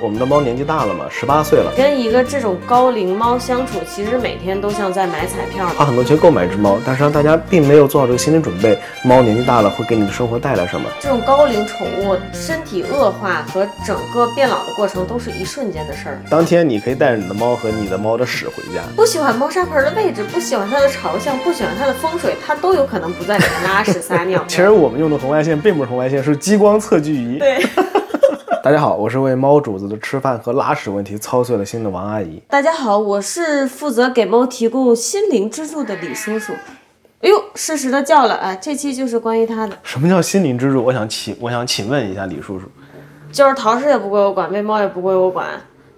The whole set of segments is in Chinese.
我们的猫年纪大了嘛，十八岁了，跟一个这种高龄猫相处，其实每天都像在买彩票。花很多钱购买一只猫，但是让大家并没有做好这个心理准备，猫年纪大了会给你的生活带来什么？这种高龄宠物身体恶化和整个变老的过程都是一瞬间的事儿。当天你可以带着你的猫和你的猫的屎回家。不喜欢猫砂盆的位置，不喜欢它的朝向，不喜欢它的风水，它都有可能不在里面拉屎撒尿。其实我们用的红外线并不是红外线，是激光测距仪。对。大家好，我是为猫主子的吃饭和拉屎问题操碎了心的王阿姨。大家好，我是负责给猫提供心灵支柱的李叔叔。哎呦，适时的叫了啊！这期就是关于他的。什么叫心灵支柱？我想请，我想请问一下李叔叔。就是淘屎也不归我管，喂猫也不归我管，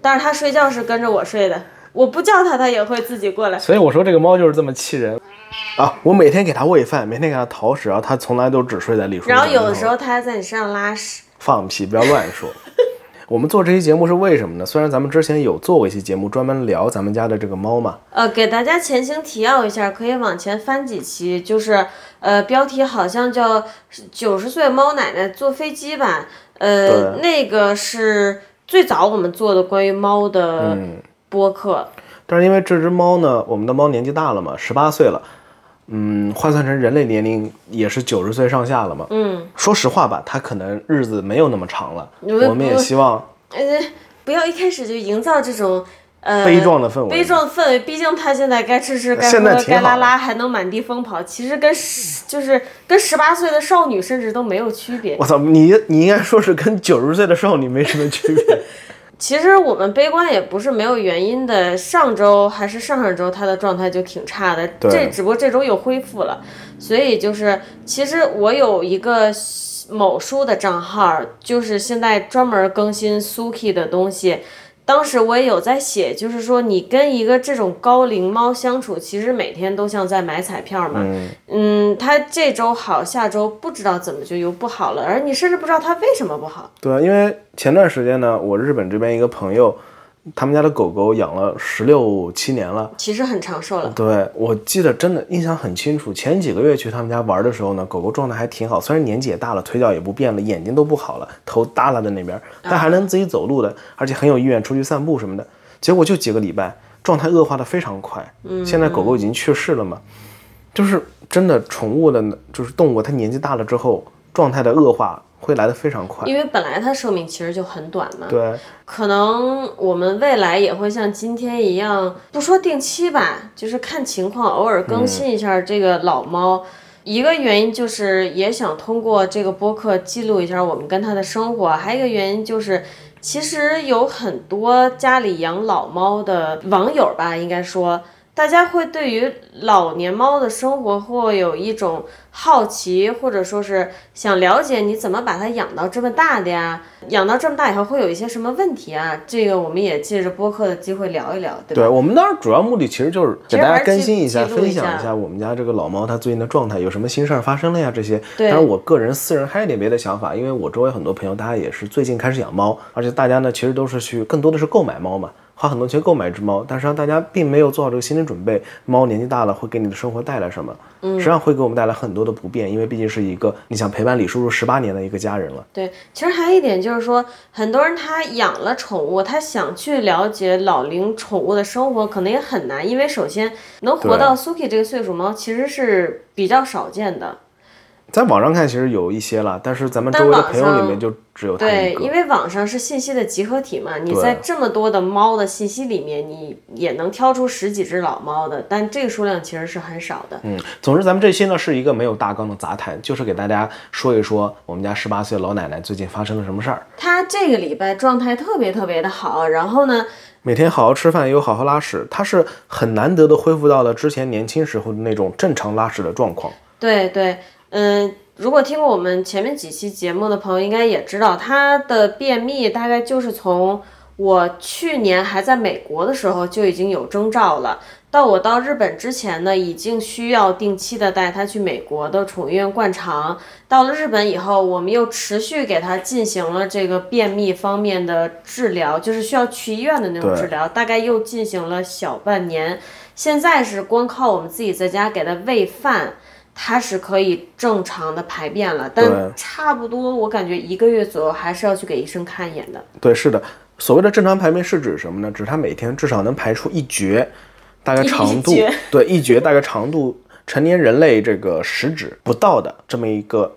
但是他睡觉是跟着我睡的，我不叫他，他也会自己过来。所以我说这个猫就是这么气人啊！我每天给它喂饭，每天给它淘屎，然后它从来都只睡在李叔叔。然后有的时候它还在你身上拉屎。放屁！不要乱说。我们做这期节目是为什么呢？虽然咱们之前有做过一期节目，专门聊咱们家的这个猫嘛。呃，给大家前情提要一下，可以往前翻几期，就是呃，标题好像叫“九十岁猫奶奶坐飞机”吧。呃，那个是最早我们做的关于猫的播客。但是因为这只猫呢，我们的猫年纪大了嘛，十八岁了。嗯，换算成人类年龄也是九十岁上下了嘛。嗯，说实话吧，他可能日子没有那么长了。我们也希望，呃，不要一开始就营造这种呃悲壮的氛围。悲壮氛围，毕竟他现在该吃吃，该喝该拉拉，还能满地疯跑。其实跟十就是跟十八岁的少女甚至都没有区别。我操，你你应该说是跟九十岁的少女没什么区别。其实我们悲观也不是没有原因的。上周还是上上周，他的状态就挺差的。这只不过这周又恢复了。所以就是，其实我有一个某书的账号，就是现在专门更新 Suki 的东西。当时我也有在写，就是说你跟一个这种高龄猫相处，其实每天都像在买彩票嘛。嗯，它这周好，下周不知道怎么就又不好了，而你甚至不知道它为什么不好。对，因为前段时间呢，我日本这边一个朋友。他们家的狗狗养了十六七年了，其实很长寿了。对，我记得真的印象很清楚。前几个月去他们家玩的时候呢，狗狗状态还挺好，虽然年纪也大了，腿脚也不便了，眼睛都不好了，头耷拉在那边，但还能自己走路的，而且很有意愿出去散步什么的。结果就几个礼拜，状态恶化的非常快。嗯，现在狗狗已经去世了嘛，就是真的宠物的，就是动物，它年纪大了之后，状态的恶化。会来的非常快，因为本来它寿命其实就很短嘛。对，可能我们未来也会像今天一样，不说定期吧，就是看情况，偶尔更新一下这个老猫。一个原因就是也想通过这个播客记录一下我们跟它的生活，还有一个原因就是，其实有很多家里养老猫的网友吧，应该说。大家会对于老年猫的生活会有一种好奇，或者说是想了解你怎么把它养到这么大的呀？养到这么大以后会有一些什么问题啊？这个我们也借着播客的机会聊一聊，对吧？对我们当时主要目的其实就是给大家更新一下、分享一下我们家这个老猫它最近的状态，有什么新事儿发生了呀？这些。当然，我个人私人还有点别的想法，因为我周围很多朋友大家也是最近开始养猫，而且大家呢其实都是去更多的是购买猫嘛。花很多钱购买一只猫，但是让大家并没有做好这个心理准备，猫年纪大了会给你的生活带来什么？嗯，实际上会给我们带来很多的不便，因为毕竟是一个你想陪伴李叔叔十八年的一个家人了。对，其实还有一点就是说，很多人他养了宠物，他想去了解老龄宠物的生活，可能也很难，因为首先能活到 Suki 这个岁数猫其实是比较少见的。在网上看，其实有一些了，但是咱们周围的朋友里面就只有对，因为网上是信息的集合体嘛，你在这么多的猫的信息里面，你也能挑出十几只老猫的，但这个数量其实是很少的。嗯，总之咱们这期呢是一个没有大纲的杂谈，就是给大家说一说我们家十八岁老奶奶最近发生了什么事儿。她这个礼拜状态特别特别的好，然后呢，每天好好吃饭，又好好拉屎，她是很难得的恢复到了之前年轻时候的那种正常拉屎的状况。对对。嗯，如果听过我们前面几期节目的朋友，应该也知道，他的便秘大概就是从我去年还在美国的时候就已经有征兆了，到我到日本之前呢，已经需要定期的带他去美国的宠物医院灌肠。到了日本以后，我们又持续给他进行了这个便秘方面的治疗，就是需要去医院的那种治疗，大概又进行了小半年。现在是光靠我们自己在家给他喂饭。它是可以正常的排便了，但差不多我感觉一个月左右还是要去给医生看一眼的。对，是的，所谓的正常排便是指什么呢？指它每天至少能排出一绝，大概长度 对一绝大概长度成年人类这个食指不到的这么一个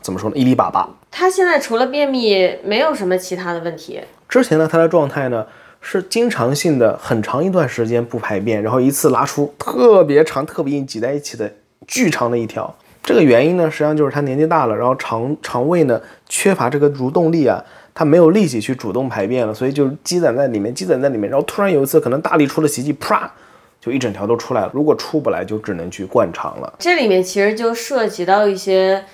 怎么说呢？一粒粑粑。他现在除了便秘，没有什么其他的问题。之前呢，他的状态呢是经常性的很长一段时间不排便，然后一次拉出特别长、特别硬挤在一起的。巨长的一条，这个原因呢，实际上就是他年纪大了，然后肠肠胃呢缺乏这个蠕动力啊，他没有力气去主动排便了，所以就积攒在里面，积攒在里面，然后突然有一次可能大力出了奇迹，啪，就一整条都出来了。如果出不来，就只能去灌肠了。这里面其实就涉及到一些，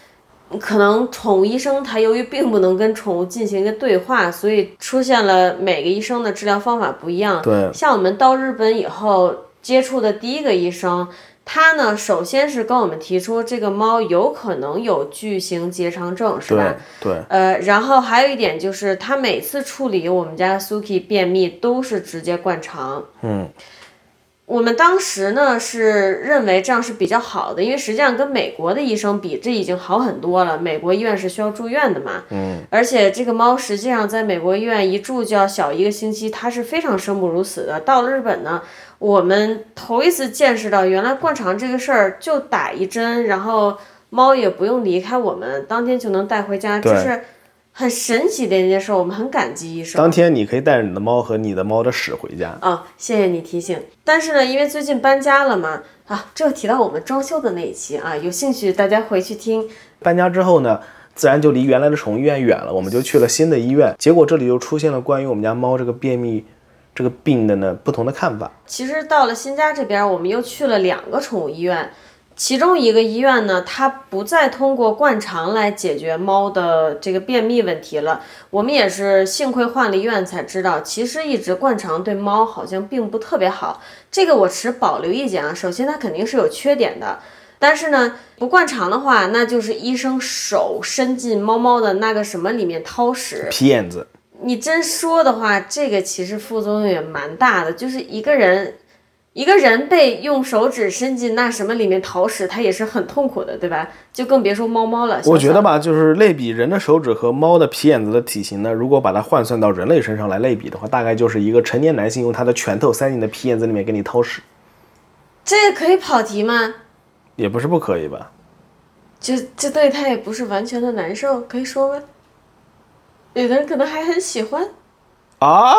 可能宠物医生他由于并不能跟宠物进行一个对话，所以出现了每个医生的治疗方法不一样。对，像我们到日本以后接触的第一个医生。他呢，首先是跟我们提出这个猫有可能有巨型结肠症，是吧？对。呃，然后还有一点就是，他每次处理我们家 Suki 便秘都是直接灌肠。嗯。我们当时呢是认为这样是比较好的，因为实际上跟美国的医生比，这已经好很多了。美国医院是需要住院的嘛。嗯。而且这个猫实际上在美国医院一住就要小一个星期，它是非常生不如死的。到了日本呢。我们头一次见识到，原来灌肠这个事儿就打一针，然后猫也不用离开我们，当天就能带回家，就是很神奇的一件事，我们很感激医生。当天你可以带着你的猫和你的猫的屎回家。啊，谢谢你提醒。但是呢，因为最近搬家了嘛，啊，这提到我们装修的那一期啊，有兴趣大家回去听。搬家之后呢，自然就离原来的宠物医院远了，我们就去了新的医院，结果这里又出现了关于我们家猫这个便秘。这个病的呢，不同的看法。其实到了新家这边，我们又去了两个宠物医院，其中一个医院呢，它不再通过灌肠来解决猫的这个便秘问题了。我们也是幸亏换了医院才知道，其实一直灌肠对猫好像并不特别好。这个我持保留意见啊。首先它肯定是有缺点的，但是呢，不灌肠的话，那就是医生手伸进猫猫的那个什么里面掏屎，皮眼子。你真说的话，这个其实副作用也蛮大的。就是一个人，一个人被用手指伸进那什么里面淘屎，他也是很痛苦的，对吧？就更别说猫猫了。我觉得吧，就是类比人的手指和猫的皮眼子的体型呢，如果把它换算到人类身上来类比的话，大概就是一个成年男性用他的拳头塞进的皮眼子里面给你掏屎。这个可以跑题吗？也不是不可以吧。就这对他也不是完全的难受，可以说吗？有的人可能还很喜欢，啊，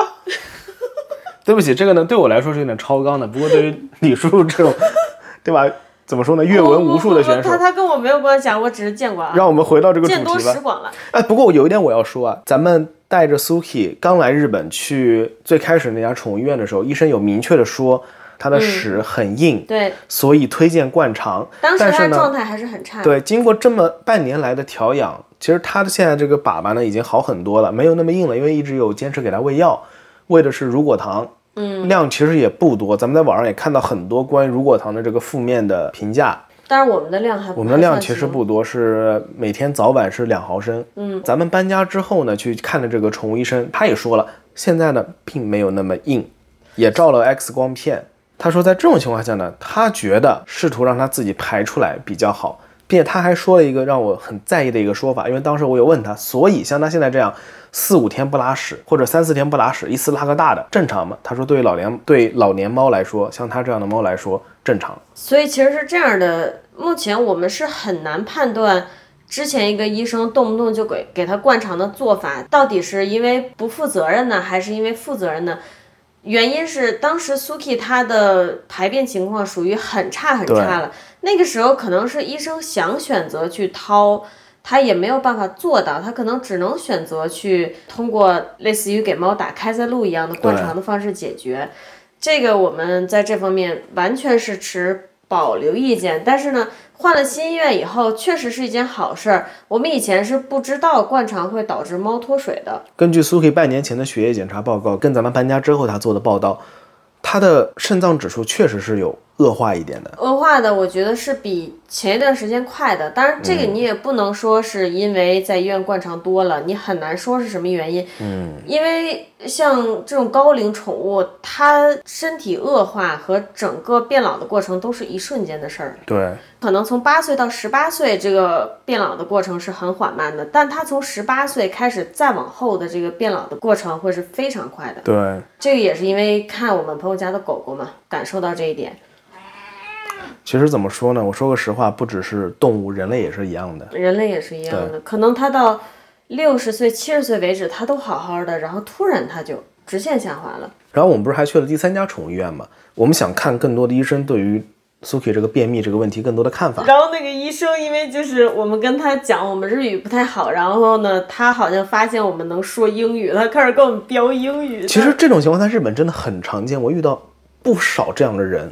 对不起，这个呢对我来说是有点超纲的。不过对于李叔叔这种，对吧？怎么说呢？阅文无数的选手，他他跟我没有关系，我只是见过啊。让我们回到这个主题吧。见多识广了。哎，不过有一点我要说啊，咱们带着 Suki 刚来日本去最开始那家宠物医院的时候，医生有明确的说他的屎很硬，对，所以推荐灌肠。当时他状态还是很差。对，经过这么半年来的调养。其实它的现在这个粑粑呢已经好很多了，没有那么硬了，因为一直有坚持给它喂药，喂的是乳果糖，嗯，量其实也不多。咱们在网上也看到很多关于乳果糖的这个负面的评价，但是我们的量还我们的量其实不多，是每天早晚是两毫升。嗯，咱们搬家之后呢，去看的这个宠物医生，他也说了，现在呢并没有那么硬，也照了 X 光片，他说在这种情况下呢，他觉得试图让它自己排出来比较好。并且他还说了一个让我很在意的一个说法，因为当时我有问他，所以像他现在这样四五天不拉屎，或者三四天不拉屎，一次拉个大的，正常吗？他说，对于老年对老年猫来说，像他这样的猫来说，正常。所以其实是这样的，目前我们是很难判断，之前一个医生动不动就给给他灌肠的做法，到底是因为不负责任呢，还是因为负责任呢？原因是当时 Suki 他的排便情况属于很差很差了，那个时候可能是医生想选择去掏，他也没有办法做到，他可能只能选择去通过类似于给猫打开塞露一样的灌肠的方式解决。这个我们在这方面完全是持保留意见，但是呢。换了新医院以后，确实是一件好事儿。我们以前是不知道灌肠会导致猫脱水的。根据苏 k 半年前的血液检查报告，跟咱们搬家之后他做的报道，他的肾脏指数确实是有恶化一点的，恶化的，我觉得是比前一段时间快的。当然，这个你也不能说是因为在医院灌肠多了，你很难说是什么原因。嗯，因为像这种高龄宠物，它身体恶化和整个变老的过程都是一瞬间的事儿。对，可能从八岁到十八岁，这个变老的过程是很缓慢的，但它从十八岁开始再往后的这个变老的过程会是非常快的。对，这个也是因为看我们朋友家的狗狗嘛，感受到这一点。其实怎么说呢？我说个实话，不只是动物，人类也是一样的。人类也是一样的，可能他到六十岁、七十岁为止，他都好好的，然后突然他就直线下滑了。然后我们不是还去了第三家宠物医院吗？我们想看更多的医生对于 Suki 这个便秘这个问题更多的看法。然后那个医生，因为就是我们跟他讲我们日语不太好，然后呢，他好像发现我们能说英语，他开始跟我们飙英语。其实这种情况在日本真的很常见，我遇到不少这样的人。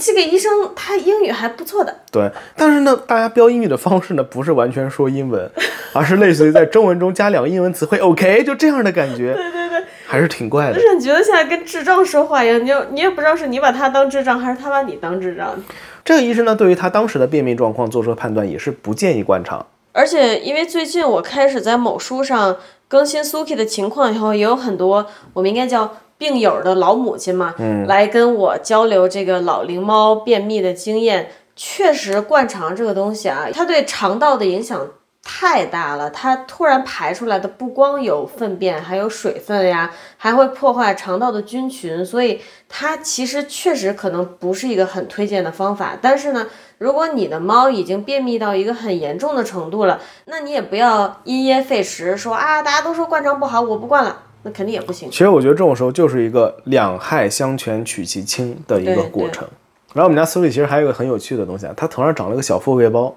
这个医生他英语还不错的，对，但是呢，大家标英语的方式呢，不是完全说英文，而是类似于在中文中加两个英文词汇，OK，就这样的感觉，对对对，还是挺怪的。就是你觉得现在跟智障说话一样，你你也不知道是你把他当智障，还是他把你当智障。这个医生呢，对于他当时的便秘状况做出判断，也是不建议灌肠。而且因为最近我开始在某书上更新 Suki 的情况以后，也有很多我们应该叫。病友的老母亲嘛，来跟我交流这个老龄猫便秘的经验。确实，灌肠这个东西啊，它对肠道的影响太大了。它突然排出来的不光有粪便，还有水分呀，还会破坏肠道的菌群。所以，它其实确实可能不是一个很推荐的方法。但是呢，如果你的猫已经便秘到一个很严重的程度了，那你也不要因噎废食，说啊，大家都说灌肠不好，我不灌了。那肯定也不行。其实我觉得这种时候就是一个两害相权取其轻的一个过程。然后我们家苏里其实还有一个很有趣的东西啊，它头上长了一个小富贵包。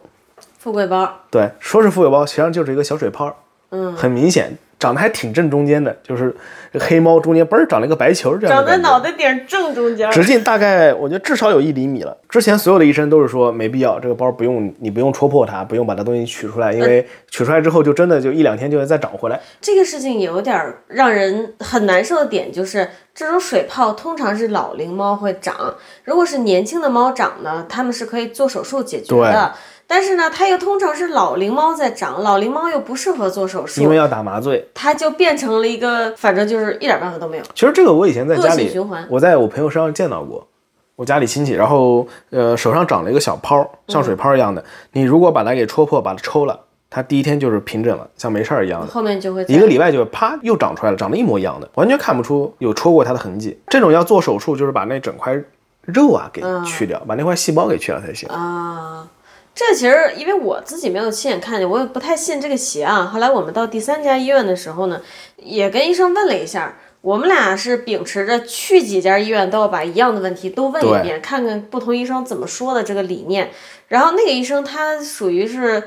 富贵包。对，说是富贵包，实际上就是一个小水泡。嗯，很明显。长得还挺正中间的，就是这黑猫中间嘣儿长了一个白球，这样长在脑袋顶正中间，直径大概我觉得至少有一厘米了。之前所有的医生都是说没必要，这个包不用你不用戳破它，不用把它东西取出来，因为取出来之后就真的就一两天就会再长回来。这个事情有点让人很难受的点就是，这种水泡通常是老龄猫会长，如果是年轻的猫长呢，他们是可以做手术解决的。但是呢，它又通常是老龄猫在长，老龄猫又不适合做手术，因为要打麻醉，它就变成了一个，反正就是一点办法都没有。其实这个我以前在家里，我在我朋友身上见到过，我家里亲戚，然后呃手上长了一个小泡，像水泡一样的，你如果把它给戳破，把它抽了，它第一天就是平整了，像没事儿一样的，后面就会一个礼拜就啪又长出来了，长得一模一样的，完全看不出有戳过它的痕迹。这种要做手术，就是把那整块肉啊给去掉，把那块细胞给去掉才行。啊。这其实，因为我自己没有亲眼看见，我也不太信这个邪啊。后来我们到第三家医院的时候呢，也跟医生问了一下，我们俩是秉持着去几家医院都要把一样的问题都问一遍，看看不同医生怎么说的这个理念。然后那个医生他属于是，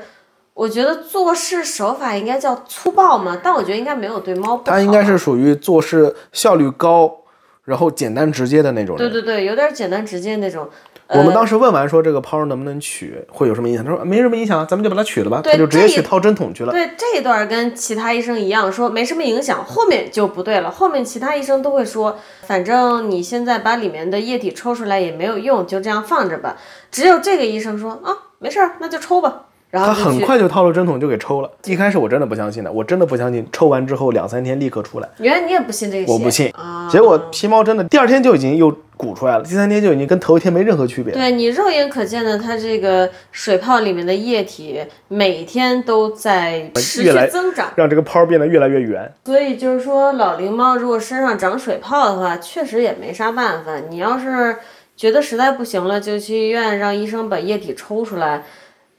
我觉得做事手法应该叫粗暴嘛，但我觉得应该没有对猫不好。他应该是属于做事效率高，然后简单直接的那种人。对对对，有点简单直接那种。我们当时问完说这个泡能不能取，会有什么影响？他说没什么影响，咱们就把它取了吧。他就直接去掏针筒去了。对这一段跟其他医生一样，说没什么影响，后面就不对了。后面其他医生都会说，反正你现在把里面的液体抽出来也没有用，就这样放着吧。只有这个医生说啊，没事儿，那就抽吧。然后他很快就掏了针筒就给抽了。一开始我真的不相信的，我真的不相信，抽完之后两三天立刻出来。原来你也不信这个？我不信。结果皮毛真的第二天就已经又鼓出来了，第三天就已经跟头一天没任何区别。对你肉眼可见的，它这个水泡里面的液体每天都在持续增长，让这个泡变得越来越圆。所以就是说，老龄猫如果身上长水泡的话，确实也没啥办法。你要是觉得实在不行了，就去医院让医生把液体抽出来。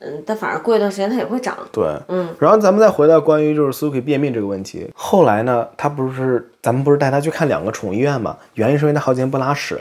嗯，但反正过一段时间它也会长。对，嗯，然后咱们再回到关于就是 Suki 便秘这个问题。后来呢，他不是咱们不是带他去看两个宠物医院嘛？原因是因为他好几天不拉屎。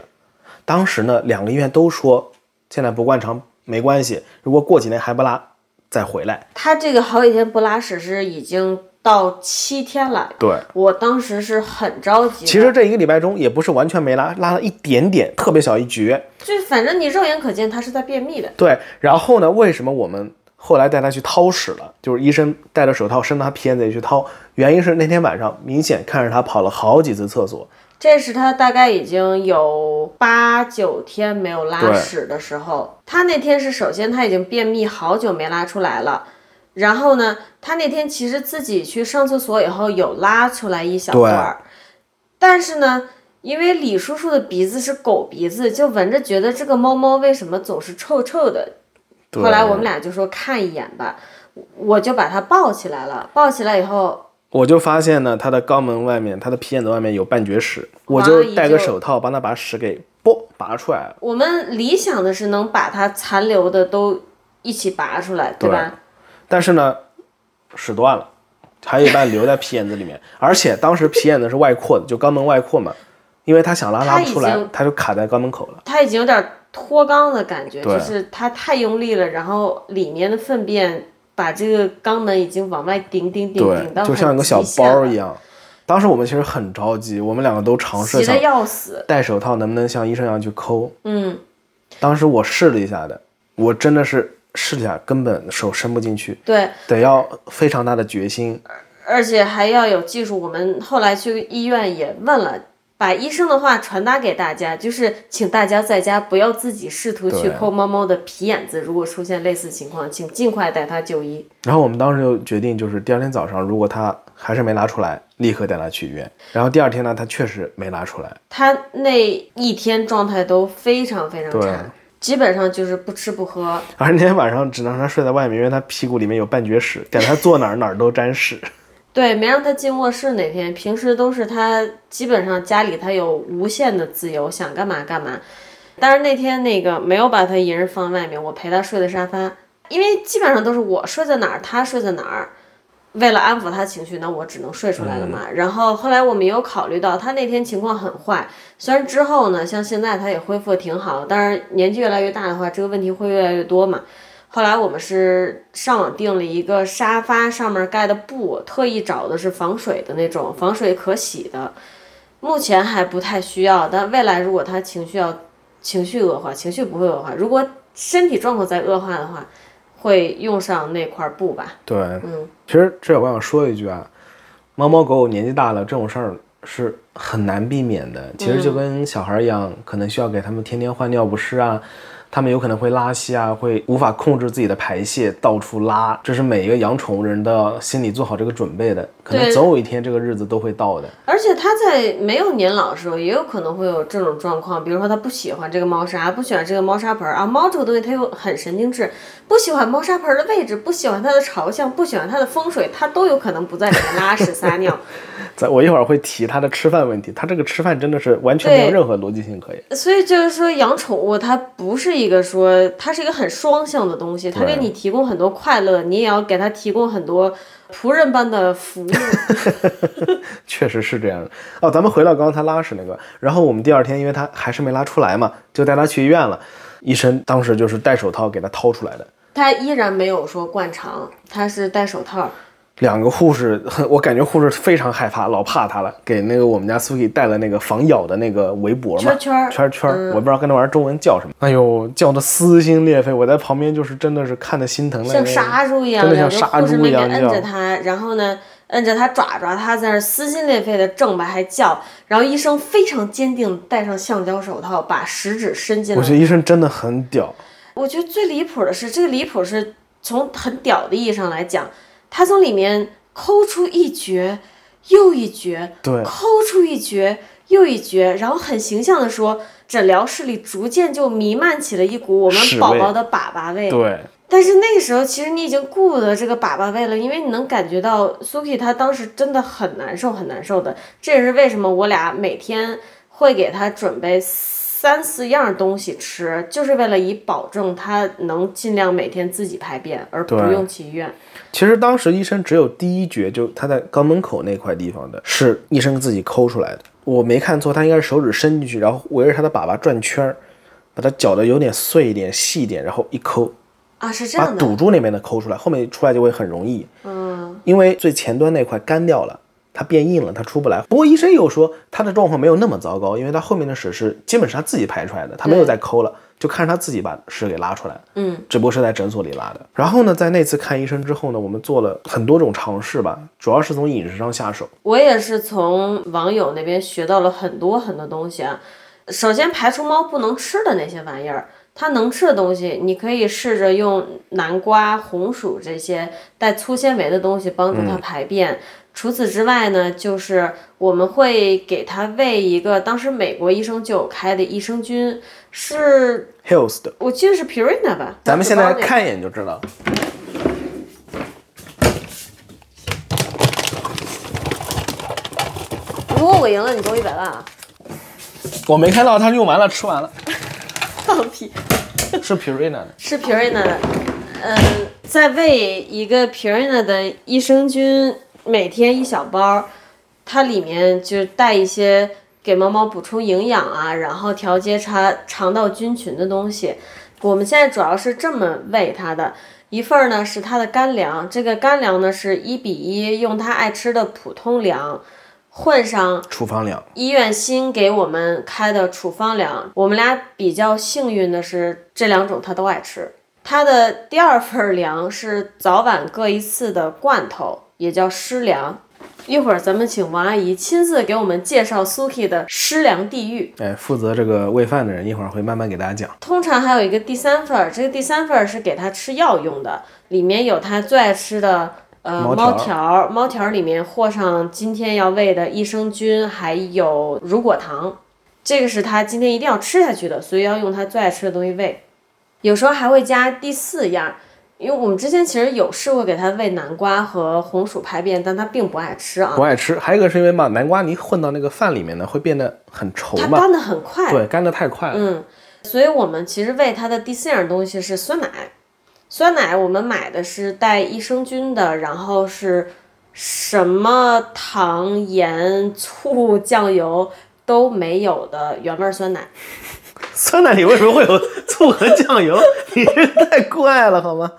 当时呢，两个医院都说现在不灌肠没关系，如果过几天还不拉，再回来。他这个好几天不拉屎是已经。到七天了，对我当时是很着急。其实这一个礼拜中也不是完全没拉，拉了一点点，特别小一撅。就反正你肉眼可见他是在便秘的。对，然后呢，为什么我们后来带他去掏屎了？就是医生戴着手套伸到他屁眼子里去掏，原因是那天晚上明显看着他跑了好几次厕所，这是他大概已经有八九天没有拉屎的时候。他那天是首先他已经便秘好久没拉出来了，然后呢，他那天其实自己去上厕所以后有拉出来一小段儿，但是呢，因为李叔叔的鼻子是狗鼻子，就闻着觉得这个猫猫为什么总是臭臭的。后来我们俩就说看一眼吧，我就把它抱起来了，抱起来以后。我就发现呢，它的肛门外面，它的皮眼子外面有半截屎，我就戴个手套帮它把屎给啵拔出来了。我们理想的是能把它残留的都一起拔出来，对吧？但是呢，屎断了，还有一半留在皮眼子里面，而且当时皮眼子是外扩的，就肛门外扩嘛，因为他想拉拉不出来，他就卡在肛门口了。他已经有点脱肛的感觉，就是他太用力了，然后里面的粪便。把这个肛门已经往外顶顶顶顶到就像一个小包一样。当时我们其实很着急，我们两个都尝试想要死，戴手套能不能像医生一样去抠？嗯。当时我试了一下的，我真的是试了一下，根本手伸不进去。对，得要非常大的决心，而且还要有技术。我们后来去医院也问了。把医生的话传达给大家，就是请大家在家不要自己试图去抠猫猫的皮眼子。如果出现类似情况，请尽快带它就医。然后我们当时就决定，就是第二天早上，如果它还是没拉出来，立刻带它去医院。然后第二天呢，它确实没拉出来。它那一天状态都非常非常差，基本上就是不吃不喝。而那天晚上只能让他睡在外面，因为他屁股里面有半截屎，给他坐哪儿哪儿都沾屎。对，没让他进卧室那天，平时都是他基本上家里他有无限的自由，想干嘛干嘛。但是那天那个没有把他一人放外面，我陪他睡的沙发，因为基本上都是我睡在哪儿，他睡在哪儿。为了安抚他情绪，那我只能睡出来了嘛。然后后来我们有考虑到他那天情况很坏，虽然之后呢，像现在他也恢复的挺好，但是年纪越来越大的话，这个问题会越来越多嘛。后来我们是上网订了一个沙发，上面盖的布，特意找的是防水的那种，防水可洗的。目前还不太需要，但未来如果他情绪要情绪恶化，情绪不会恶化，如果身体状况再恶化的话，会用上那块布吧。对，嗯，其实这我想说一句啊，猫猫狗狗年纪大了，这种事儿是很难避免的。其实就跟小孩一样，可能需要给他们天天换尿不湿啊。他们有可能会拉稀啊，会无法控制自己的排泄，到处拉。这是每一个养宠物人的心里做好这个准备的，可能总有一天这个日子都会到的。而且它在没有年老的时候，也有可能会有这种状况，比如说它不喜欢这个猫砂，不喜欢这个猫砂盆啊。猫这个东西它又很神经质，不喜欢猫砂盆的位置，不喜欢它的朝向，不喜欢它的风水，它都有可能不在里面拉屎撒尿。在我一会儿会提它的吃饭问题，它这个吃饭真的是完全没有任何逻辑性可言。所以就是说养宠物它不是一个说它是一个很双向的东西，它给你提供很多快乐，你也要给它提供很多仆人般的服务。确实是这样的哦。咱们回到刚刚它拉屎那个，然后我们第二天因为他还是没拉出来嘛，就带他去医院了。医生当时就是戴手套给他掏出来的，他依然没有说灌肠，他是戴手套。两个护士，我感觉护士非常害怕，老怕他了。给那个我们家苏 i 戴了那个防咬的那个围脖嘛，圈圈圈圈，我不知道跟那玩意儿中文叫什么。哎呦，叫的撕心裂肺，我在旁边就是真的是看的心疼了，像杀猪一样，真的像杀猪一样摁着他，然后呢，摁着他爪爪，他在那撕心裂肺的挣吧，还叫。然后医生非常坚定，戴上橡胶手套，把食指伸进来。我觉得医生真的很屌。我觉得最离谱的是，这个离谱是从很屌的意义上来讲。他从里面抠出一绝又一绝，对，抠出一绝又一绝，然后很形象的说，诊疗室里逐渐就弥漫起了一股我们宝宝的粑粑味。对，但是那个时候其实你已经顾不得这个粑粑味了，因为你能感觉到苏 k i 他当时真的很难受，很难受的。这也是为什么我俩每天会给他准备。三四样东西吃，就是为了以保证他能尽量每天自己排便，而不用去医院。其实当时医生只有第一觉，就他在肛门口那块地方的，是医生自己抠出来的。我没看错，他应该是手指伸进去，然后围着他的粑粑转圈儿，把它搅得有点碎一点、细一点，然后一抠啊，是这样的，把堵住那边的抠出来，后面出来就会很容易。嗯，因为最前端那块干掉了。它变硬了，它出不来。不过医生又说他的状况没有那么糟糕，因为他后面的屎是基本是他自己排出来的，他没有再抠了，就看着他自己把屎给拉出来。嗯，只不过是在诊所里拉的。然后呢，在那次看医生之后呢，我们做了很多种尝试吧，主要是从饮食上下手。我也是从网友那边学到了很多很多东西啊。首先排除猫不能吃的那些玩意儿，它能吃的东西，你可以试着用南瓜、红薯这些带粗纤维的东西帮助它排便。除此之外呢，就是我们会给他喂一个，当时美国医生就有开的益生菌，是 Hills 的，我记得是 Purina 吧。咱们现在看一眼就知道。如果我赢了，你给我一百万啊！我没看到他用完了，吃完了。放屁！是 Purina 的，是 Purina 的。嗯，在喂一个 Purina 的益生菌，每天一小包，它里面就带一些给猫猫补充营养啊，然后调节它肠道菌群的东西。我们现在主要是这么喂它的，一份儿呢是它的干粮，这个干粮呢是一比一，用它爱吃的普通粮。混上处方粮，医院新给我们开的处方粮。我们俩比较幸运的是，这两种他都爱吃。他的第二份粮是早晚各一次的罐头，也叫湿粮。一会儿咱们请王阿姨亲自给我们介绍 Suki 的湿粮地狱。哎，负责这个喂饭的人一会儿会慢慢给大家讲。通常还有一个第三份儿，这个第三份儿是给他吃药用的，里面有他最爱吃的。呃，猫条，猫条里面和上今天要喂的益生菌，还有乳果糖，这个是他今天一定要吃下去的，所以要用他最爱吃的东西喂。有时候还会加第四样，因为我们之前其实有试过给它喂南瓜和红薯排便，但它并不爱吃啊。不爱吃，还有一个是因为嘛，南瓜你混到那个饭里面呢，会变得很稠嘛，它干的很快，对，干的太快了。嗯，所以我们其实喂它的第四样东西是酸奶。酸奶我们买的是带益生菌的，然后是什么糖、盐、醋、酱油都没有的原味酸奶。酸奶里为什么会有醋和酱油？你这太怪了好吗？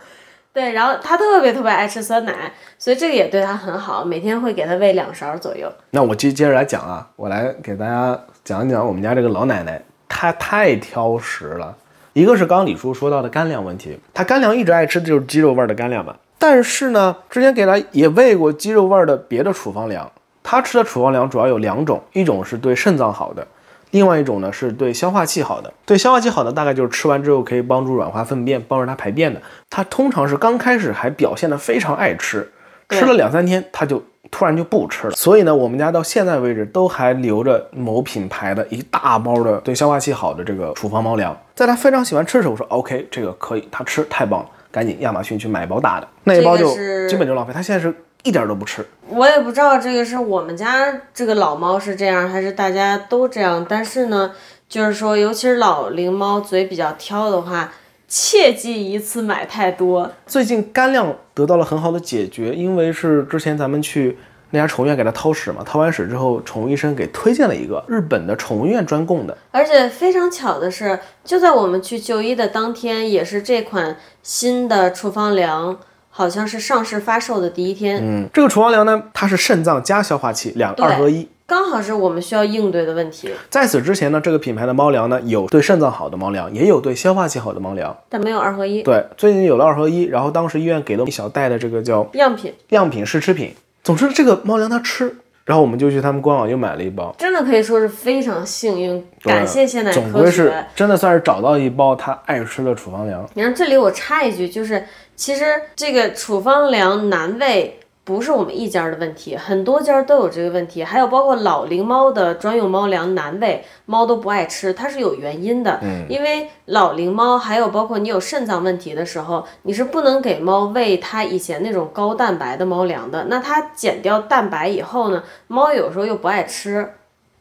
对，然后他特别特别爱吃酸奶，所以这个也对他很好，每天会给他喂两勺左右。那我接接着来讲啊，我来给大家讲一讲我们家这个老奶奶，她太挑食了。一个是刚刚李叔说到的干粮问题，他干粮一直爱吃的就是鸡肉味的干粮嘛。但是呢，之前给他也喂过鸡肉味的别的处方粮，他吃的处方粮主要有两种，一种是对肾脏好的，另外一种呢是对消化器好的。对消化器好的大概就是吃完之后可以帮助软化粪便，帮助它排便的。它通常是刚开始还表现的非常爱吃，吃了两三天它就。突然就不吃了，所以呢，我们家到现在为止都还留着某品牌的一大包的对消化器好的这个处方猫粮。在它非常喜欢吃的时候，我说 OK，这个可以，它吃太棒了，赶紧亚马逊去买一包大的，那一包就基本就浪费。它现在是一点都不吃。我也不知道这个是我们家这个老猫是这样，还是大家都这样。但是呢，就是说，尤其是老龄猫嘴比较挑的话。切记一次买太多。最近干粮得到了很好的解决，因为是之前咱们去那家宠物医院给它掏屎嘛，掏完屎之后，宠物医生给推荐了一个日本的宠物医院专供的。而且非常巧的是，就在我们去就医的当天，也是这款新的处方粮好像是上市发售的第一天。嗯，这个处方粮呢，它是肾脏加消化器两二合一。刚好是我们需要应对的问题。在此之前呢，这个品牌的猫粮呢，有对肾脏好的猫粮，也有对消化器好的猫粮，但没有二合一。对，最近有了二合一，然后当时医院给了一小袋的这个叫样品，样品试吃品。总之，这个猫粮它吃，然后我们就去他们官网又买了一包，真的可以说是非常幸运，感谢现代科学。总归是真的算是找到一包他爱吃的处方粮。你看这里我插一句，就是其实这个处方粮难喂。不是我们一家的问题，很多家都有这个问题，还有包括老龄猫的专用猫粮难喂，猫都不爱吃，它是有原因的。嗯，因为老龄猫还有包括你有肾脏问题的时候，你是不能给猫喂它以前那种高蛋白的猫粮的。那它减掉蛋白以后呢，猫有时候又不爱吃，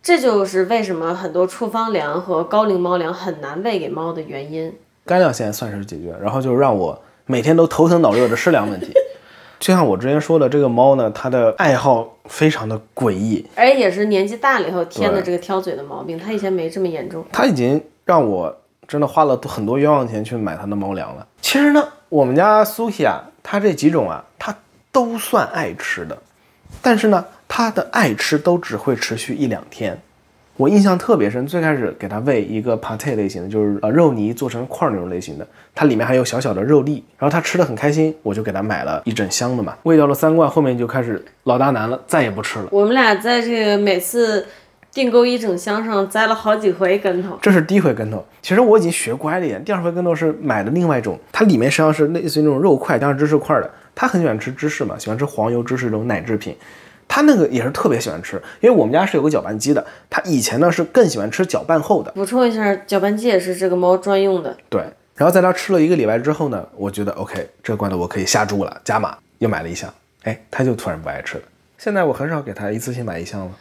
这就是为什么很多处方粮和高龄猫粮很难喂给猫的原因。干粮现在算是解决，然后就是让我每天都头疼脑热的湿粮问题。就像我之前说的，这个猫呢，它的爱好非常的诡异，而且也是年纪大了以后添的这个挑嘴的毛病。它以前没这么严重。它已经让我真的花了很多冤枉钱去买它的猫粮了。其实呢，我们家苏西啊，它这几种啊，它都算爱吃的，但是呢，它的爱吃都只会持续一两天，我印象特别深，最开始给它喂一个 pate 类型的，就是呃肉泥做成块那种类型的，它里面还有小小的肉粒，然后它吃的很开心，我就给它买了一整箱的嘛，喂掉了三罐，后面就开始老大难了，再也不吃了。我们俩在这个每次订购一整箱上栽了好几回跟头，这是第一回跟头。其实我已经学乖了一点，第二回跟头是买的另外一种，它里面实际上是类似于那种肉块加上芝士块的，他很喜欢吃芝士嘛，喜欢吃黄油芝士这种奶制品。他那个也是特别喜欢吃，因为我们家是有个搅拌机的。他以前呢是更喜欢吃搅拌后的。补充一下，搅拌机也是这个猫专用的。对，然后在他吃了一个礼拜之后呢，我觉得 OK，这个罐头我可以下注了，加码又买了一箱。哎，他就突然不爱吃了。现在我很少给他一次性买一箱了。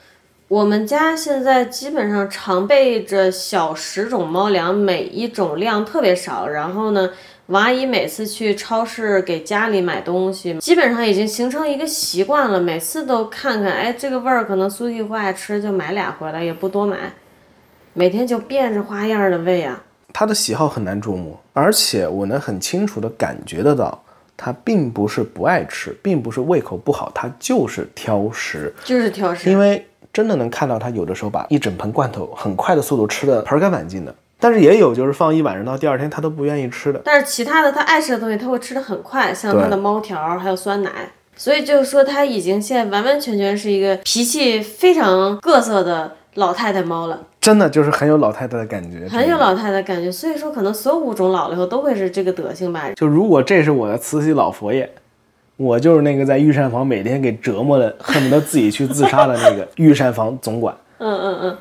我们家现在基本上常备着小十种猫粮，每一种量特别少，然后呢。王阿姨每次去超市给家里买东西，基本上已经形成一个习惯了。每次都看看，哎，这个味儿可能苏西不爱吃，就买俩回来，也不多买。每天就变着花样的喂啊。他的喜好很难捉摸，而且我能很清楚的感觉得到，他并不是不爱吃，并不是胃口不好，他就是挑食，就是挑食。因为真的能看到他有的时候把一整盆罐头很快的速度吃的盆干碗净的。但是也有，就是放一晚上到第二天他都不愿意吃的。但是其他的他爱吃的东西他会吃的很快，像他的猫条还有酸奶。所以就是说他已经现在完完全全是一个脾气非常各色的老太太猫了。真的就是很有老太太的感觉，很有老太太感觉。所以说可能所有物种老了以后都会是这个德行吧。就如果这是我的慈禧老佛爷，我就是那个在御膳房每天给折磨的，恨不得自己去自杀的那个御膳房总管。嗯嗯嗯。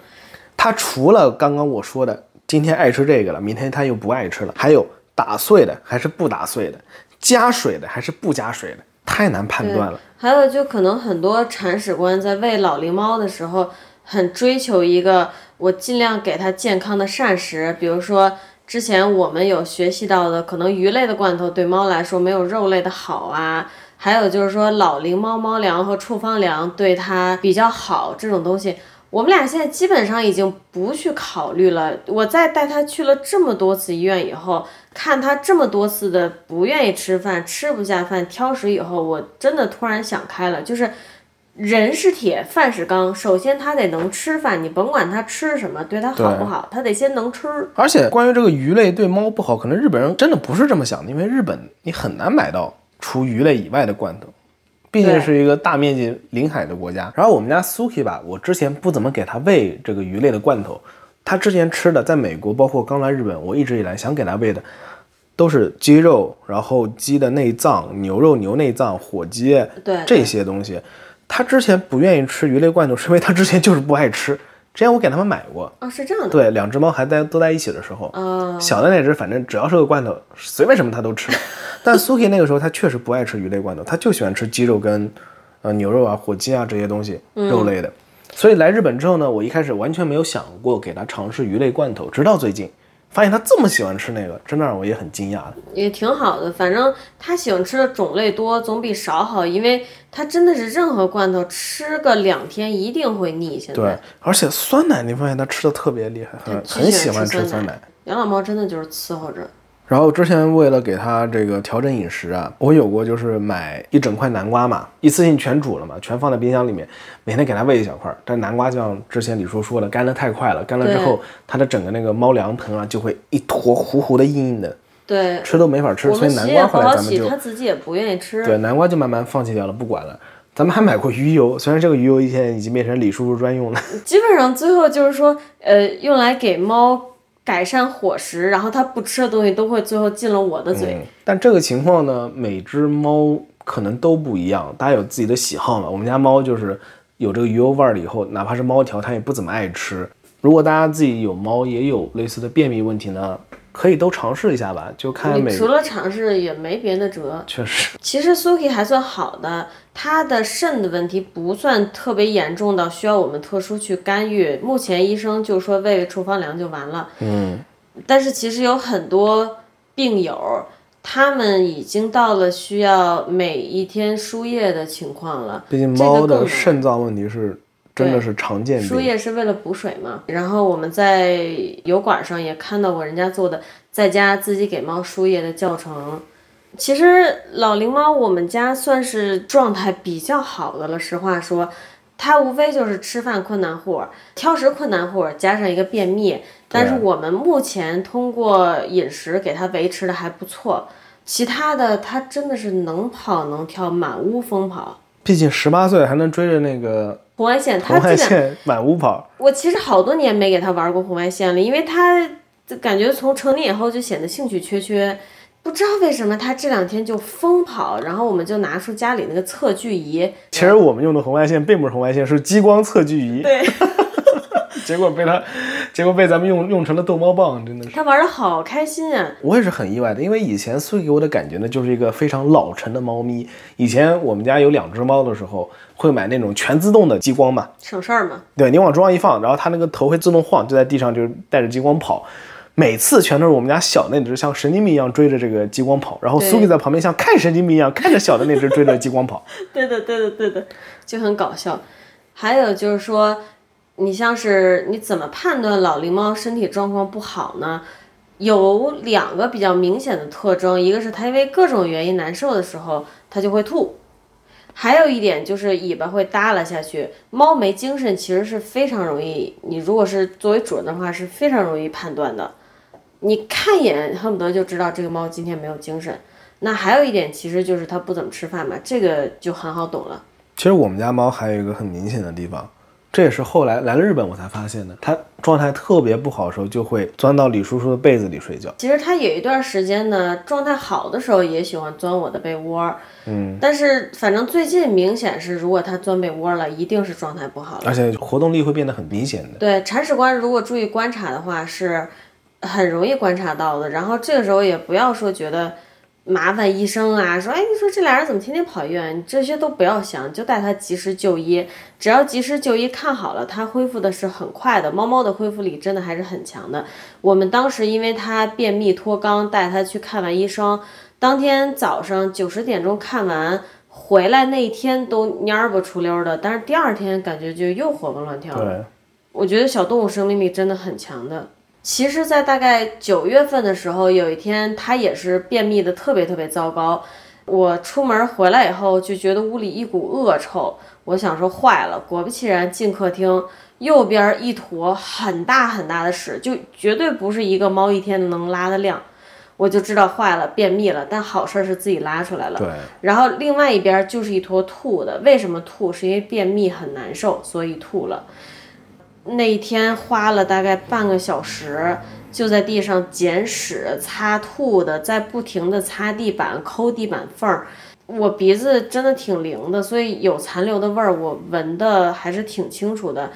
他除了刚刚我说的。今天爱吃这个了，明天他又不爱吃了。还有打碎的还是不打碎的，加水的还是不加水的，太难判断了。还有就可能很多铲屎官在喂老龄猫的时候，很追求一个我尽量给它健康的膳食，比如说之前我们有学习到的，可能鱼类的罐头对猫来说没有肉类的好啊。还有就是说老龄猫猫粮和处方粮对它比较好，这种东西。我们俩现在基本上已经不去考虑了。我在带他去了这么多次医院以后，看他这么多次的不愿意吃饭、吃不下饭、挑食以后，我真的突然想开了，就是人是铁，饭是钢。首先他得能吃饭，你甭管他吃什么，对他好不好，他得先能吃。而且关于这个鱼类对猫不好，可能日本人真的不是这么想的，因为日本你很难买到除鱼类以外的罐头。毕竟是一个大面积临海的国家，然后我们家 Suki 吧，我之前不怎么给它喂这个鱼类的罐头，它之前吃的，在美国，包括刚来日本，我一直以来想给它喂的，都是鸡肉，然后鸡的内脏、牛肉、牛内脏、火鸡，对这些东西，它之前不愿意吃鱼类罐头，是因为它之前就是不爱吃。之前我给他们买过，哦，是这样的，对，两只猫还在都在一起的时候，小的那只反正只要是个罐头，随便什么它都吃。但 Suki 那个时候它确实不爱吃鱼类罐头，它就喜欢吃鸡肉跟，呃牛肉啊、火鸡啊这些东西，肉类的。所以来日本之后呢，我一开始完全没有想过给它尝试鱼类罐头，直到最近。发现他这么喜欢吃那个，真的让我也很惊讶的。也挺好的，反正他喜欢吃的种类多，总比少好。因为他真的是任何罐头吃个两天一定会腻。现在对，而且酸奶，你发现他吃的特别厉害，很很喜欢吃酸奶。养老猫真的就是伺候着。然后之前为了给它这个调整饮食啊，我有过就是买一整块南瓜嘛，一次性全煮了嘛，全放在冰箱里面，每天给它喂一小块。但南瓜就像之前李叔说的，干的太快了，干了之后它的整个那个猫粮盆啊就会一坨糊糊的硬硬的，对，吃都没法吃。所以南瓜后来咱们就它自己也不愿意吃，对，南瓜就慢慢放弃掉了，不管了。咱们还买过鱼油，虽然这个鱼油现在已经变成李叔叔专用了，基本上最后就是说，呃，用来给猫。改善伙食，然后它不吃的东西都会最后进了我的嘴。但这个情况呢，每只猫可能都不一样，大家有自己的喜好嘛。我们家猫就是有这个鱼油味儿了以后，哪怕是猫条，它也不怎么爱吃。如果大家自己有猫也有类似的便秘问题呢？可以都尝试一下吧，就看。每除了尝试也没别的辙。确实。其实 Suki 还算好的，他的肾的问题不算特别严重到需要我们特殊去干预。目前医生就说喂喂处方粮就完了。嗯。但是其实有很多病友，他们已经到了需要每一天输液的情况了。毕竟猫的肾脏问题是。真的是常见。输液是为了补水嘛？然后我们在油管上也看到过人家做的在家自己给猫输液的教程。其实老龄猫我们家算是状态比较好的了。实话说，它无非就是吃饭困难户、挑食困难户，加上一个便秘。但是我们目前通过饮食给它维持的还不错，其他的它真的是能跑能跳，满屋疯跑。毕竟十八岁还能追着那个红外线，红外线满屋跑。我其实好多年没给他玩过红外线了，因为他感觉从成年以后就显得兴趣缺缺。不知道为什么他这两天就疯跑，然后我们就拿出家里那个测距仪。其实我们用的红外线并不是红外线，是激光测距仪。对。结果被他，结果被咱们用用成了逗猫棒，真的是。他玩的好开心啊！我也是很意外的，因为以前苏给我的感觉呢，就是一个非常老成的猫咪。以前我们家有两只猫的时候，会买那种全自动的激光嘛，省事儿嘛。对你往桌上一放，然后它那个头会自动晃，就在地上就带着激光跑。每次全都是我们家小那只像神经病一样追着这个激光跑，然后苏给在旁边像看神经病一样看着小的那只追着激光跑。对的，对的，对的，就很搞笑。还有就是说。你像是你怎么判断老龄猫身体状况不好呢？有两个比较明显的特征，一个是它因为各种原因难受的时候，它就会吐；还有一点就是尾巴会耷拉下去。猫没精神其实是非常容易，你如果是作为主人的话是非常容易判断的。你看一眼恨不得就知道这个猫今天没有精神。那还有一点其实就是它不怎么吃饭嘛，这个就很好懂了。其实我们家猫还有一个很明显的地方。这也是后来来了日本我才发现的。他状态特别不好的时候，就会钻到李叔叔的被子里睡觉。其实他有一段时间呢，状态好的时候也喜欢钻我的被窝。嗯，但是反正最近明显是，如果他钻被窝了，一定是状态不好了，而且活动力会变得很明显的。对，铲屎官如果注意观察的话，是很容易观察到的。然后这个时候也不要说觉得。麻烦医生啊，说，哎，你说这俩人怎么天天跑医院？你这些都不要想，就带他及时就医。只要及时就医，看好了，他恢复的是很快的。猫猫的恢复力真的还是很强的。我们当时因为它便秘脱肛，带它去看完医生，当天早上九十点钟看完回来那一天都蔫儿不出溜的，但是第二天感觉就又活蹦乱跳了。我觉得小动物生命力真的很强的。其实，在大概九月份的时候，有一天它也是便秘的特别特别糟糕。我出门回来以后，就觉得屋里一股恶臭。我想说坏了，果不其然，进客厅右边一坨很大很大的屎，就绝对不是一个猫一天能拉的量。我就知道坏了，便秘了。但好事是自己拉出来了。对。然后另外一边就是一坨吐的，为什么吐？是因为便秘很难受，所以吐了。那一天花了大概半个小时，就在地上捡屎、擦吐的，在不停的擦地板、抠地板缝儿。我鼻子真的挺灵的，所以有残留的味儿，我闻的还是挺清楚的，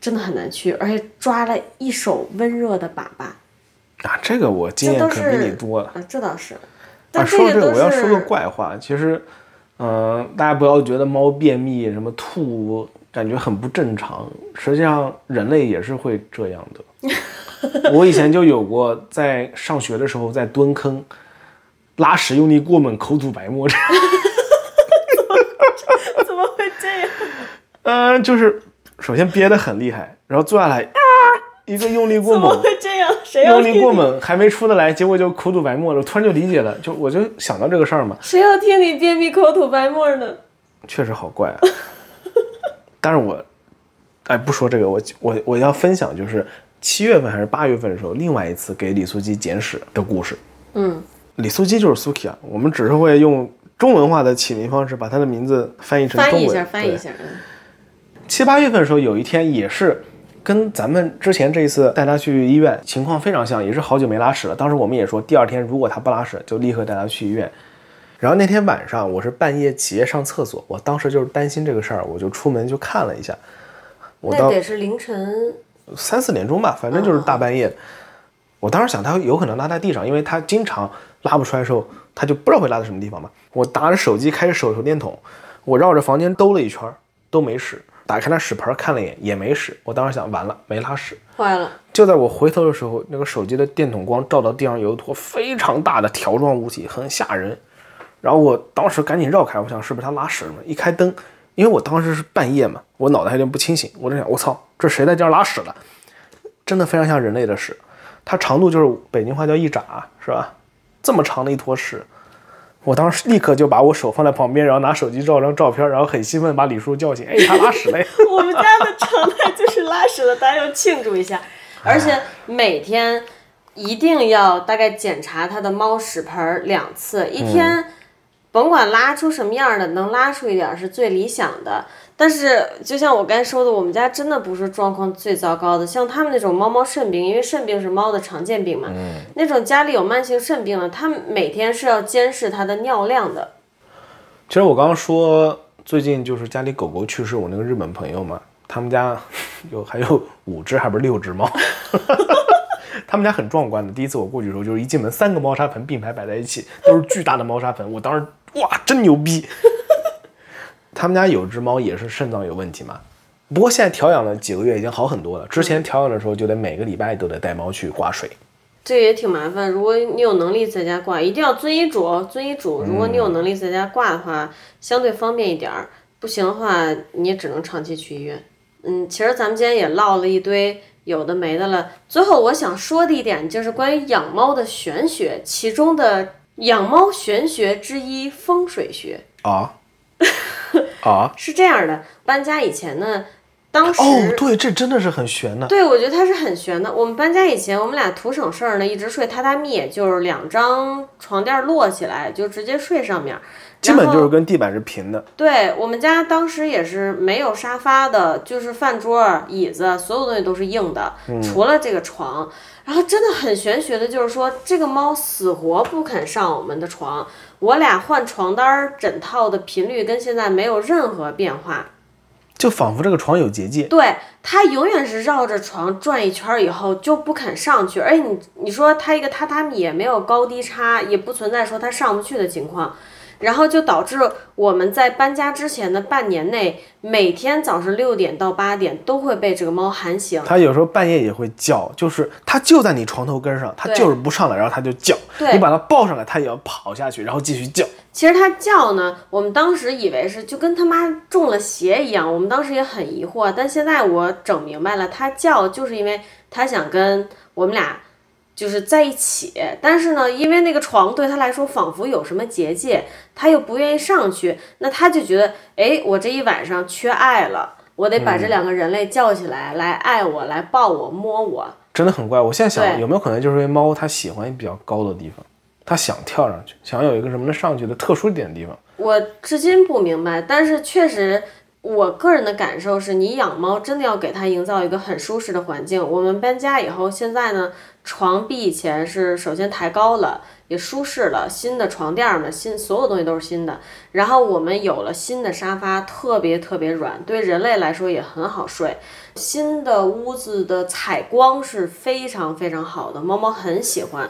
真的很难去，而且抓了一手温热的粑粑。啊，这个我经验可比你多啊，这倒是。啊，说这个我要说个怪话，其实，嗯，大家不要觉得猫便秘什么吐。感觉很不正常，实际上人类也是会这样的。我以前就有过，在上学的时候在蹲坑拉屎用力过猛，口吐白沫。怎么会这样？嗯，就是首先憋得很厉害，然后坐下来啊，一个用力过猛。怎么会这样？谁用力过猛还没出得来，结果就口吐白沫了。我突然就理解了，就我就想到这个事儿嘛。谁要听你便秘口吐白沫呢？确实好怪啊。但是我，哎，不说这个，我我我要分享就是七月份还是八月份的时候，另外一次给李素基捡屎的故事。嗯，李素基就是 Suki 啊，我们只是会用中文化的起名方式把他的名字翻译成中文。翻译一下，翻译一下。七八月份的时候，有一天也是跟咱们之前这一次带他去医院情况非常像，也是好久没拉屎了。当时我们也说，第二天如果他不拉屎，就立刻带他去医院。然后那天晚上我是半夜起夜上厕所，我当时就是担心这个事儿，我就出门就看了一下。我那得是凌晨三四点钟吧，反正就是大半夜。我当时想他有可能拉在地上，因为他经常拉不出来的时候，他就不知道会拉在什么地方嘛。我拿着手机开着手手电筒，我绕着房间兜了一圈都没屎，打开那屎盆看了一眼也没屎。我当时想完了没拉屎，坏了。就在我回头的时候，那个手机的电筒光照到地上有一坨非常大的条状物体，很吓人。然后我当时赶紧绕开，我想是不是他拉屎了？一开灯，因为我当时是半夜嘛，我脑袋有点不清醒，我就想，我操，这谁在这儿拉屎了？真的非常像人类的屎，它长度就是北京话叫一拃，是吧？这么长的一坨屎，我当时立刻就把我手放在旁边，然后拿手机照张照片，然后很兴奋把李叔叫醒。哎，他拉屎了。我们家的常态就是拉屎了，大家要庆祝一下。而且每天一定要大概检查他的猫屎盆两次，一天甭管拉出什么样的，能拉出一点是最理想的。但是，就像我刚才说的，我们家真的不是状况最糟糕的。像他们那种猫猫肾病，因为肾病是猫的常见病嘛，那种家里有慢性肾病的，他们每天是要监视它的尿量的。其实我刚刚说，最近就是家里狗狗去世，我那个日本朋友嘛，他们家有还有五只，还不是六只猫，他们家很壮观的。第一次我过去的时候，就是一进门三个猫砂盆并排摆在一起，都是巨大的猫砂盆，我当时哇，真牛逼。他们家有只猫也是肾脏有问题嘛，不过现在调养了几个月已经好很多了。之前调养的时候就得每个礼拜都得带猫去挂水，这也挺麻烦。如果你有能力在家挂，一定要遵医嘱，遵医嘱。如果你有能力在家挂的话，相对方便一点儿。不行的话，你也只能长期去医院。嗯，其实咱们今天也唠了一堆有的没的了。最后我想说的一点就是关于养猫的玄学，其中的养猫玄学之一风水学啊。啊，是这样的，搬家以前呢，当时哦，对，这真的是很玄的。对，我觉得它是很悬的。我们搬家以前，我们俩图省事儿呢，一直睡榻榻米，就是两张床垫摞起来，就直接睡上面，基本就是跟地板是平的。对我们家当时也是没有沙发的，就是饭桌、椅子，所有东西都是硬的，除了这个床。然后真的很玄学的，就是说这个猫死活不肯上我们的床。我俩换床单枕套的频率跟现在没有任何变化，就仿佛这个床有结界。对，它永远是绕着床转一圈以后就不肯上去。而且你你说它一个榻榻米也没有高低差，也不存在说它上不去的情况。然后就导致我们在搬家之前的半年内，每天早上六点到八点都会被这个猫喊醒。它有时候半夜也会叫，就是它就在你床头跟上，它就是不上来，然后它就叫。你把它抱上来，它也要跑下去，然后继续叫。其实它叫呢，我们当时以为是就跟他妈中了邪一样，我们当时也很疑惑。但现在我整明白了，它叫就是因为它想跟我们俩。就是在一起，但是呢，因为那个床对他来说仿佛有什么结界，他又不愿意上去，那他就觉得，哎，我这一晚上缺爱了，我得把这两个人类叫起来，来爱我，来抱我，摸我，真的很怪。我现在想，有没有可能就是因为猫它喜欢比较高的地方，它想跳上去，想有一个什么能上去的特殊一点的地方。我至今不明白，但是确实。我个人的感受是，你养猫真的要给它营造一个很舒适的环境。我们搬家以后，现在呢，床比以前是首先抬高了，也舒适了，新的床垫嘛，新所有东西都是新的。然后我们有了新的沙发，特别特别软，对人类来说也很好睡。新的屋子的采光是非常非常好的，猫猫很喜欢。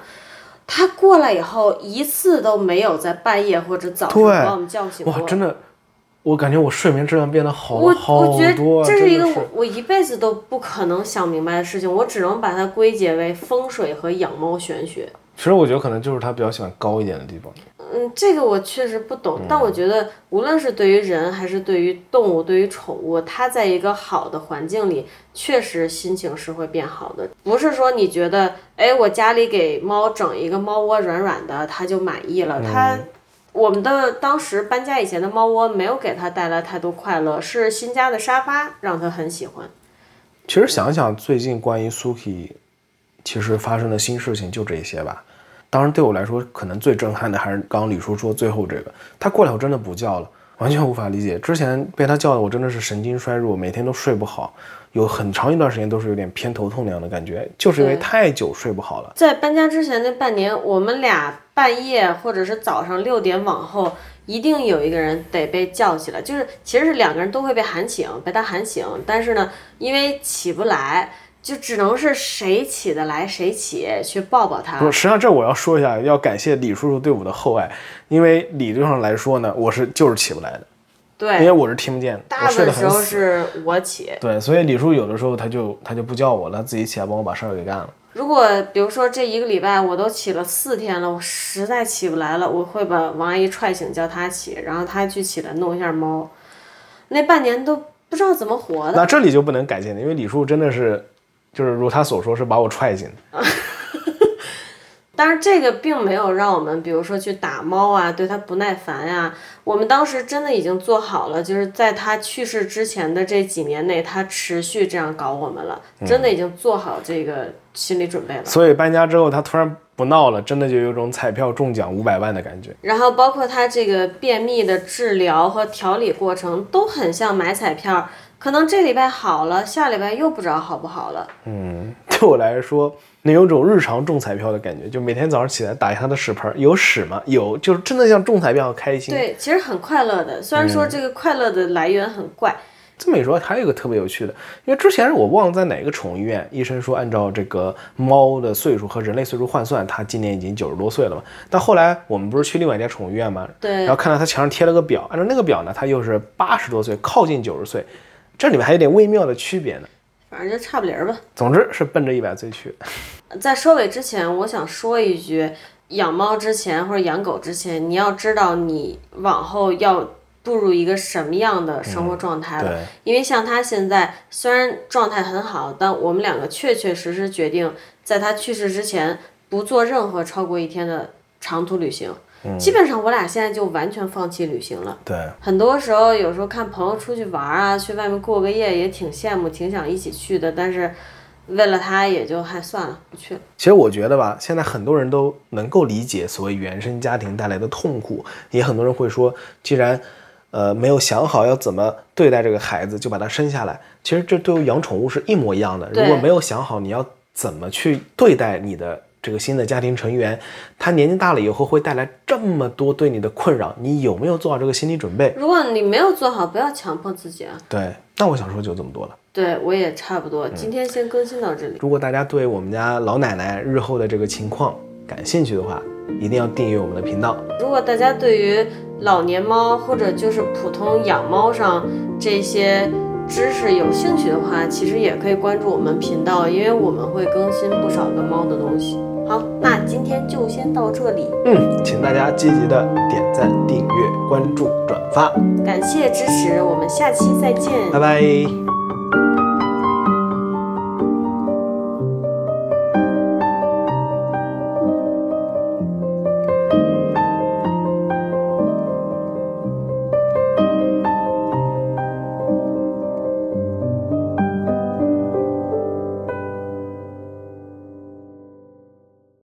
它过来以后，一次都没有在半夜或者早上把我们叫醒过。哇，真的。我感觉我睡眠质量变得好好多，这是一个我我一辈子都不可能想明白的事情，我只能把它归结为风水和养猫玄学。其实我觉得可能就是他比较喜欢高一点的地方。嗯，这个我确实不懂，但我觉得无论是对于人还是对于动物、对于宠物，它在一个好的环境里，确实心情是会变好的。不是说你觉得，哎，我家里给猫整一个猫窝软软的，它就满意了，它。我们的当时搬家以前的猫窝没有给它带来太多快乐，是新家的沙发让它很喜欢。其实想想最近关于 Suki，其实发生的新事情就这些吧。当然对我来说，可能最震撼的还是刚刚李叔说最后这个，他过来我真的不叫了，完全无法理解。之前被他叫的我真的是神经衰弱，每天都睡不好。有很长一段时间都是有点偏头痛那样的感觉，就是因为太久睡不好了。在搬家之前那半年，我们俩半夜或者是早上六点往后，一定有一个人得被叫起来，就是其实是两个人都会被喊醒，被他喊醒。但是呢，因为起不来，就只能是谁起得来谁起去抱抱他。不是，实际上这我要说一下，要感谢李叔叔对我的厚爱，因为理论上来说呢，我是就是起不来的。对，因为我是听不见，大部分时候是我起。对，所以李叔有的时候他就他就不叫我，他自己起来帮我把事儿给干了。如果比如说这一个礼拜我都起了四天了，我实在起不来了，我会把王阿姨踹醒叫她起，然后她去起来弄一下猫。那半年都不知道怎么活的。那这里就不能改进了，因为李叔真的是，就是如他所说是把我踹醒。但是这个并没有让我们，比如说去打猫啊，对它不耐烦呀。我们当时真的已经做好了，就是在它去世之前的这几年内，它持续这样搞我们了，真的已经做好这个心理准备了。所以搬家之后，它突然不闹了，真的就有种彩票中奖五百万的感觉。然后包括它这个便秘的治疗和调理过程，都很像买彩票。可能这礼拜好了，下礼拜又不知道好不好了。嗯，对我来说，那有种日常中彩票的感觉，就每天早上起来打一下它的屎盆，有屎吗？有，就是真的像中彩票开心。对，其实很快乐的。虽然说这个快乐的来源很怪。这么一说，还有一个特别有趣的，因为之前我忘了在哪个宠物医院，医生说按照这个猫的岁数和人类岁数换算，它今年已经九十多岁了嘛。但后来我们不是去另外一家宠物医院吗？对。然后看到它墙上贴了个表，按照那个表呢，它又是八十多岁，靠近九十岁。这里面还有点微妙的区别呢，反正就差不离儿吧。总之是奔着一百岁去。在收尾之前，我想说一句：养猫之前或者养狗之前，你要知道你往后要步入一个什么样的生活状态了。因为像他现在虽然状态很好，但我们两个确确实实决定在他去世之前不做任何超过一天的长途旅行。基本上我俩现在就完全放弃旅行了。对，很多时候有时候看朋友出去玩啊，去外面过个夜也挺羡慕，挺想一起去的。但是为了他，也就还算了，不去了。其实我觉得吧，现在很多人都能够理解所谓原生家庭带来的痛苦，也很多人会说，既然呃没有想好要怎么对待这个孩子，就把他生下来。其实这对于养宠物是一模一样的。如果没有想好你要怎么去对待你的。这个新的家庭成员，他年纪大了以后会带来这么多对你的困扰，你有没有做好这个心理准备？如果你没有做好，不要强迫自己啊。对，那我想说就这么多了。对我也差不多，今天先更新到这里。如果大家对我们家老奶奶日后的这个情况感兴趣的话，一定要订阅我们的频道。如果大家对于老年猫或者就是普通养猫上这些知识有兴趣的话，其实也可以关注我们频道，因为我们会更新不少跟猫的东西。好，那今天就先到这里。嗯，请大家积极的点赞、订阅、关注、转发，感谢支持，我们下期再见，拜拜。